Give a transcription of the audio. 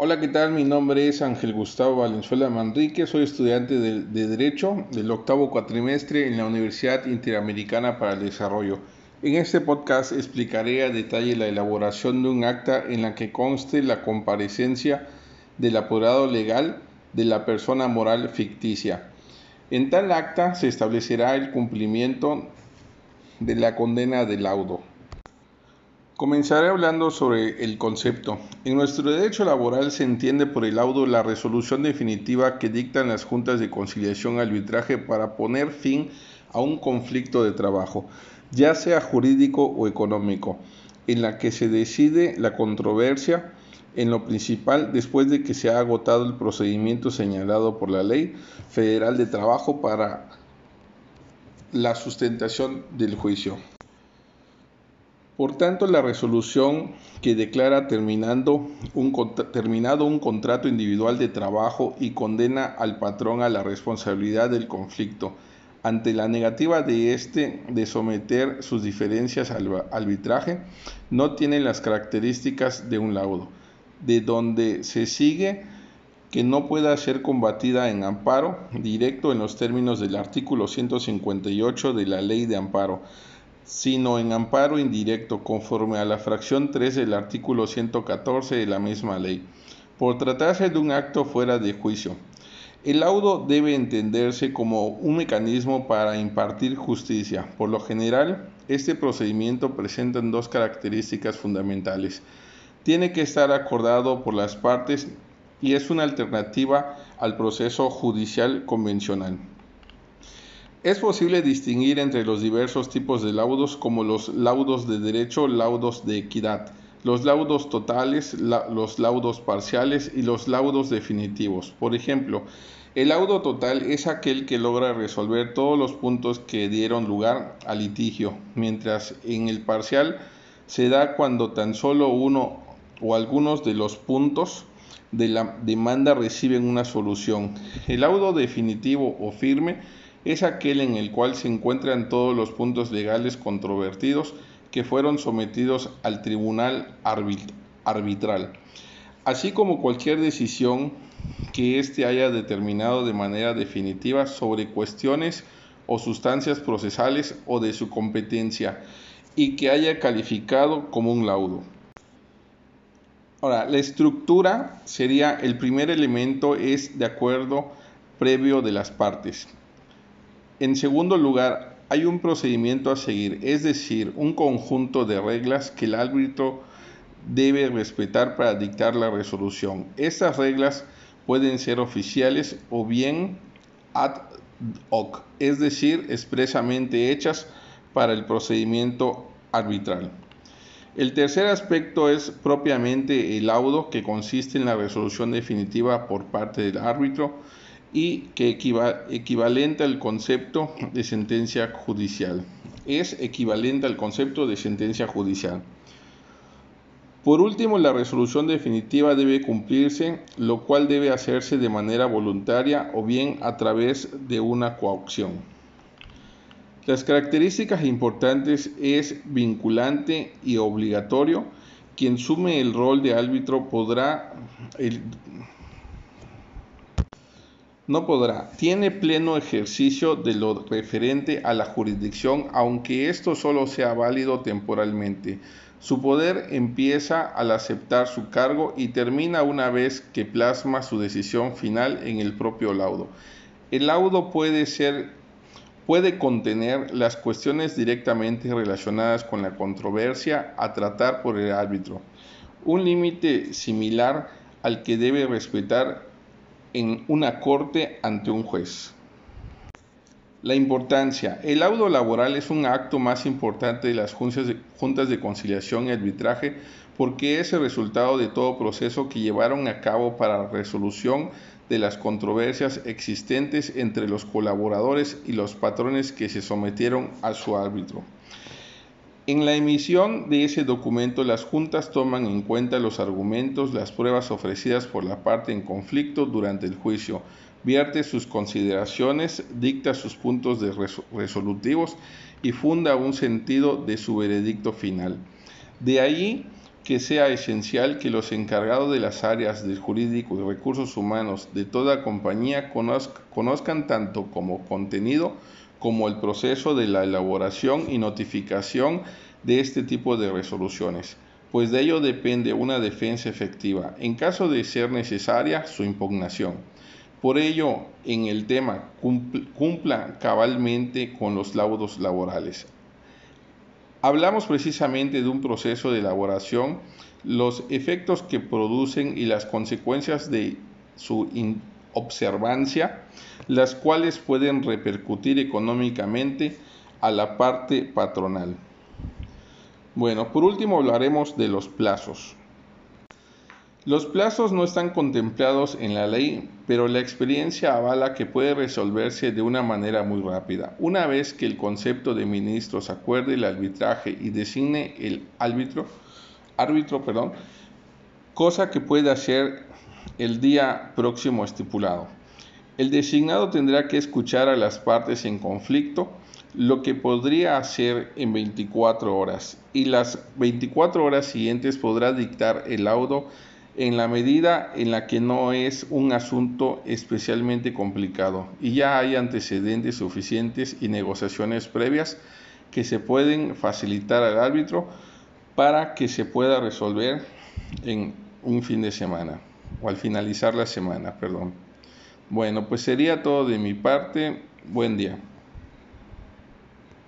Hola, ¿qué tal? Mi nombre es Ángel Gustavo Valenzuela Manrique, soy estudiante de, de, Derecho del octavo cuatrimestre en la Universidad Interamericana para el Desarrollo. En este podcast explicaré a detalle la elaboración de un acta en la que conste la comparecencia del apoderado legal de la persona moral ficticia. En tal acta se establecerá el cumplimiento de la condena del laudo. Comenzaré hablando sobre el concepto. En nuestro derecho laboral se entiende por el laudo la resolución definitiva que dictan las juntas de conciliación arbitraje para poner fin a un conflicto de trabajo, ya sea jurídico o económico, en la que se decide la controversia en lo principal después de que se ha agotado el procedimiento señalado por la Ley Federal de Trabajo para la sustentación del juicio. Por tanto, la resolución que declara terminando un, terminado un contrato individual de trabajo y condena al patrón a la responsabilidad del conflicto. Ante la negativa de éste de someter sus diferencias al arbitraje, no tiene las características de un laudo, de donde se sigue que no pueda ser combatida en amparo directo en los términos del artículo 158 de la Ley de Amparo, sino en amparo indirecto conforme a la fracción 3 del artículo 114 de la misma ley, por tratarse de un acto fuera de juicio. El laudo debe entenderse como un mecanismo para impartir justicia. Por lo general, este procedimiento presenta dos características fundamentales. Tiene que estar acordado por las partes y es una alternativa al proceso judicial convencional. Es posible distinguir entre los diversos tipos de laudos como los laudos de derecho, laudos de equidad, los laudos totales, los laudos parciales y los laudos definitivos. Por ejemplo, el laudo total es aquel que logra resolver todos los puntos que dieron lugar al litigio, mientras en el parcial se da cuando tan solo uno o algunos de los puntos de la demanda reciben una solución. El laudo definitivo o firme es aquel en el cual se encuentran todos los puntos legales controvertidos que fueron sometidos al tribunal arbitral, así como cualquier decisión que éste haya determinado de manera definitiva sobre cuestiones o sustancias procesales o de su competencia y que haya calificado como un laudo. Ahora, la estructura sería el primer elemento es de acuerdo previo de las partes. En segundo lugar, hay un procedimiento a seguir, es decir, un conjunto de reglas que el árbitro debe respetar para dictar la resolución. Estas reglas pueden ser oficiales o bien ad hoc, es decir, expresamente hechas para el procedimiento arbitral. El tercer aspecto es propiamente el laudo, que consiste en la resolución definitiva por parte del árbitro y que equivalente al concepto de sentencia judicial. Es equivalente al concepto de sentencia judicial. Por último, la resolución definitiva debe cumplirse, lo cual debe hacerse de manera voluntaria o bien a través de una coacción. Las características importantes es vinculante y obligatorio. Quien sume el rol de árbitro podrá, no podrá. Tiene pleno ejercicio de lo referente a la jurisdicción, aunque esto solo sea válido temporalmente. Su poder empieza al aceptar su cargo y termina una vez que plasma su decisión final en el propio laudo. El laudo puede ser puede contener las cuestiones directamente relacionadas con la controversia a tratar por el árbitro, un límite similar al que debe respetar en una corte ante un juez. La importancia. El laudo laboral es un acto más importante de las juntas de conciliación y arbitraje porque es el resultado de todo proceso que llevaron a cabo para resolución de las controversias existentes entre los colaboradores y los patrones que se sometieron a su árbitro. En la emisión de ese documento, las juntas toman en cuenta los argumentos, las pruebas ofrecidas por la parte en conflicto durante el juicio, vierte sus consideraciones, dicta sus puntos resolutivos y funda un sentido de su veredicto final. De ahí que sea esencial que los encargados de las áreas de jurídico y recursos humanos de toda compañía conozcan tanto como contenido como el proceso de la elaboración y notificación de este tipo de resoluciones, pues de ello depende una defensa efectiva, en caso de ser necesaria su impugnación. Por ello, en el tema cumpla cabalmente con los laudos laborales. Hablamos precisamente de un proceso de elaboración, los efectos que producen y las consecuencias de su observancia, las cuales pueden repercutir económicamente a la parte patronal. Bueno, por último hablaremos de los plazos. Los plazos no están contemplados en la ley, pero la experiencia avala que puede resolverse de una manera muy rápida. Una vez que el concepto de ministros acuerde el arbitraje y designe el árbitro, árbitro, perdón, cosa que puede hacer el día próximo estipulado. El designado tendrá que escuchar a las partes en conflicto, lo que podría hacer en 24 horas, y las 24 horas siguientes podrá dictar el laudo en la medida en la que no es un asunto especialmente complicado y ya hay antecedentes suficientes y negociaciones previas que se pueden facilitar al árbitro para que se pueda resolver en un fin de semana o al finalizar la semana, perdón. Bueno, pues sería todo de mi parte. Buen día.